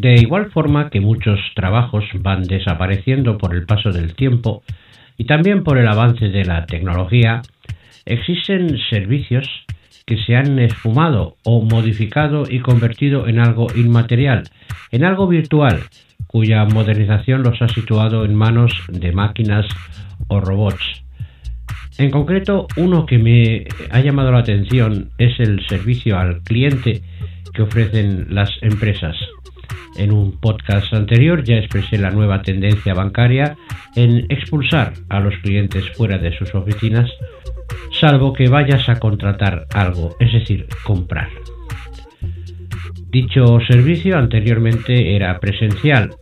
De igual forma que muchos trabajos van desapareciendo por el paso del tiempo y también por el avance de la tecnología, existen servicios que se han esfumado o modificado y convertido en algo inmaterial, en algo virtual, cuya modernización los ha situado en manos de máquinas o robots. En concreto, uno que me ha llamado la atención es el servicio al cliente que ofrecen las empresas. En un podcast anterior ya expresé la nueva tendencia bancaria en expulsar a los clientes fuera de sus oficinas, salvo que vayas a contratar algo, es decir, comprar. Dicho servicio anteriormente era presencial,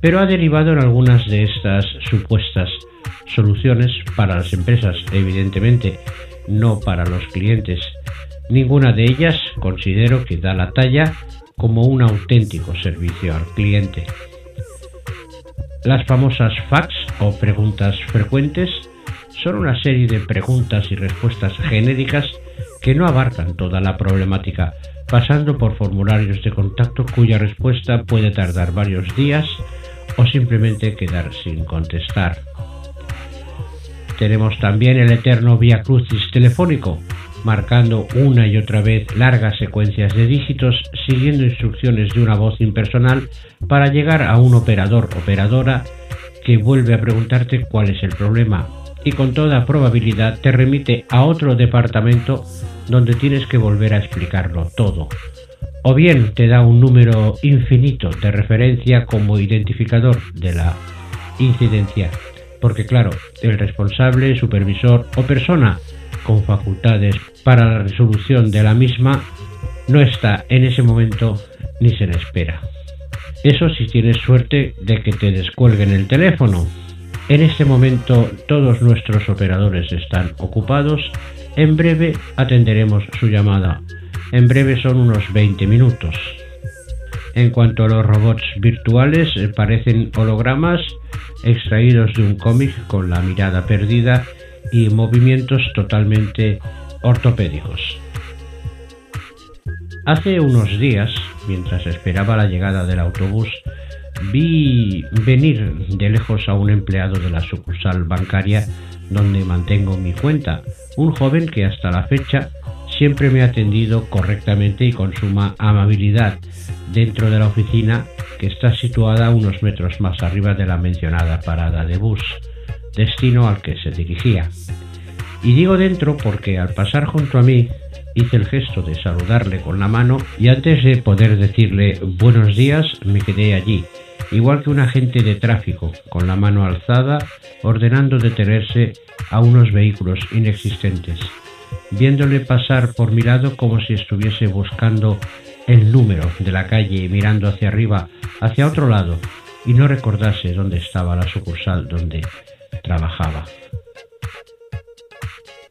pero ha derivado en algunas de estas supuestas soluciones para las empresas, evidentemente, no para los clientes. Ninguna de ellas considero que da la talla como un auténtico servicio al cliente. Las famosas fax o preguntas frecuentes son una serie de preguntas y respuestas genéricas que no abarcan toda la problemática, pasando por formularios de contacto cuya respuesta puede tardar varios días o simplemente quedar sin contestar. Tenemos también el eterno via crucis telefónico, marcando una y otra vez largas secuencias de dígitos siguiendo instrucciones de una voz impersonal para llegar a un operador operadora que vuelve a preguntarte cuál es el problema y con toda probabilidad te remite a otro departamento donde tienes que volver a explicarlo todo. O bien te da un número infinito de referencia como identificador de la incidencia, porque claro, el responsable, supervisor o persona con facultades para la resolución de la misma no está en ese momento ni se le espera. Eso si tienes suerte de que te descuelguen el teléfono. En este momento todos nuestros operadores están ocupados. En breve atenderemos su llamada. En breve son unos 20 minutos. En cuanto a los robots virtuales, eh, parecen hologramas extraídos de un cómic con la mirada perdida y movimientos totalmente ortopédicos. Hace unos días, mientras esperaba la llegada del autobús, vi venir de lejos a un empleado de la sucursal bancaria donde mantengo mi cuenta, un joven que hasta la fecha siempre me ha atendido correctamente y con suma amabilidad dentro de la oficina que está situada unos metros más arriba de la mencionada parada de bus destino al que se dirigía. Y digo dentro porque al pasar junto a mí hice el gesto de saludarle con la mano y antes de poder decirle buenos días me quedé allí, igual que un agente de tráfico, con la mano alzada, ordenando detenerse a unos vehículos inexistentes, viéndole pasar por mi lado como si estuviese buscando el número de la calle y mirando hacia arriba, hacia otro lado, y no recordase dónde estaba la sucursal donde trabajaba.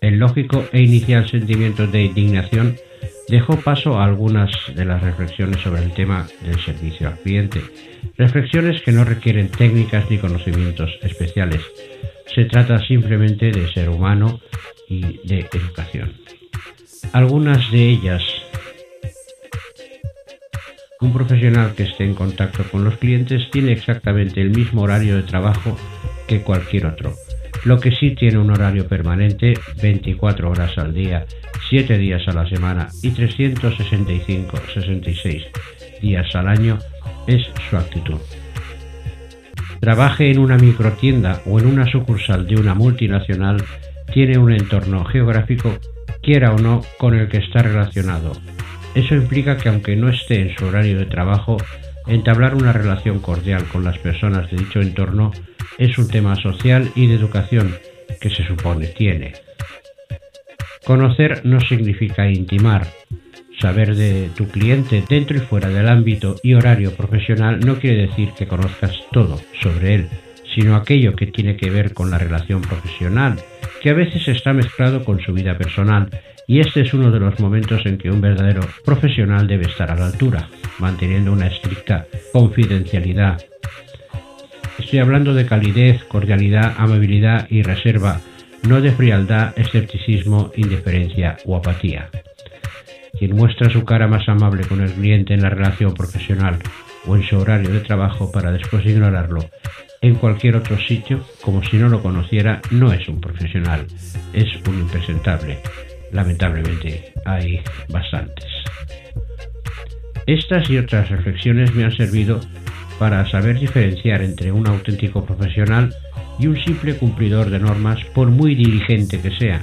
El lógico e inicial sentimiento de indignación dejó paso a algunas de las reflexiones sobre el tema del servicio al cliente, reflexiones que no requieren técnicas ni conocimientos especiales. Se trata simplemente de ser humano y de educación. Algunas de ellas un profesional que esté en contacto con los clientes tiene exactamente el mismo horario de trabajo que cualquier otro. Lo que sí tiene un horario permanente, 24 horas al día, 7 días a la semana y 365, 66 días al año, es su actitud. Trabaje en una microtienda o en una sucursal de una multinacional, tiene un entorno geográfico, quiera o no, con el que está relacionado. Eso implica que aunque no esté en su horario de trabajo, entablar una relación cordial con las personas de dicho entorno es un tema social y de educación que se supone tiene. Conocer no significa intimar. Saber de tu cliente dentro y fuera del ámbito y horario profesional no quiere decir que conozcas todo sobre él, sino aquello que tiene que ver con la relación profesional, que a veces está mezclado con su vida personal, y este es uno de los momentos en que un verdadero profesional debe estar a la altura, manteniendo una estricta confidencialidad Estoy hablando de calidez, cordialidad, amabilidad y reserva, no de frialdad, escepticismo, indiferencia o apatía. Quien muestra su cara más amable con el cliente en la relación profesional o en su horario de trabajo para después ignorarlo en cualquier otro sitio como si no lo conociera no es un profesional, es un impresentable. Lamentablemente hay bastantes. Estas y otras reflexiones me han servido para saber diferenciar entre un auténtico profesional y un simple cumplidor de normas por muy diligente que sea.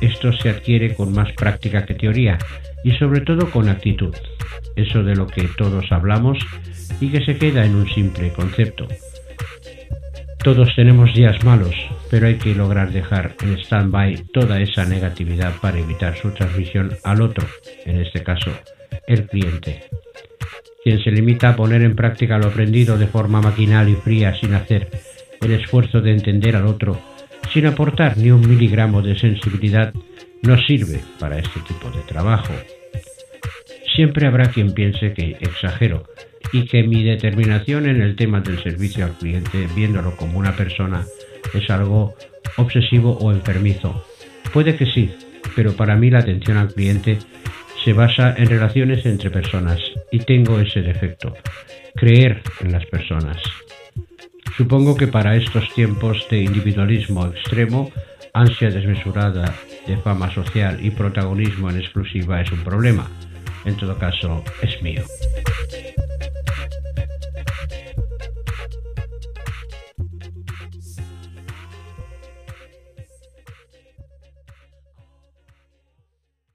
Esto se adquiere con más práctica que teoría y sobre todo con actitud, eso de lo que todos hablamos y que se queda en un simple concepto. Todos tenemos días malos, pero hay que lograr dejar en stand-by toda esa negatividad para evitar su transmisión al otro, en este caso, el cliente. Quien se limita a poner en práctica lo aprendido de forma maquinal y fría sin hacer el esfuerzo de entender al otro, sin aportar ni un miligramo de sensibilidad, no sirve para este tipo de trabajo. Siempre habrá quien piense que exagero y que mi determinación en el tema del servicio al cliente, viéndolo como una persona, es algo obsesivo o enfermizo. Puede que sí, pero para mí la atención al cliente se basa en relaciones entre personas y tengo ese defecto, creer en las personas. Supongo que para estos tiempos de individualismo extremo, ansia desmesurada de fama social y protagonismo en exclusiva es un problema. En todo caso, es mío.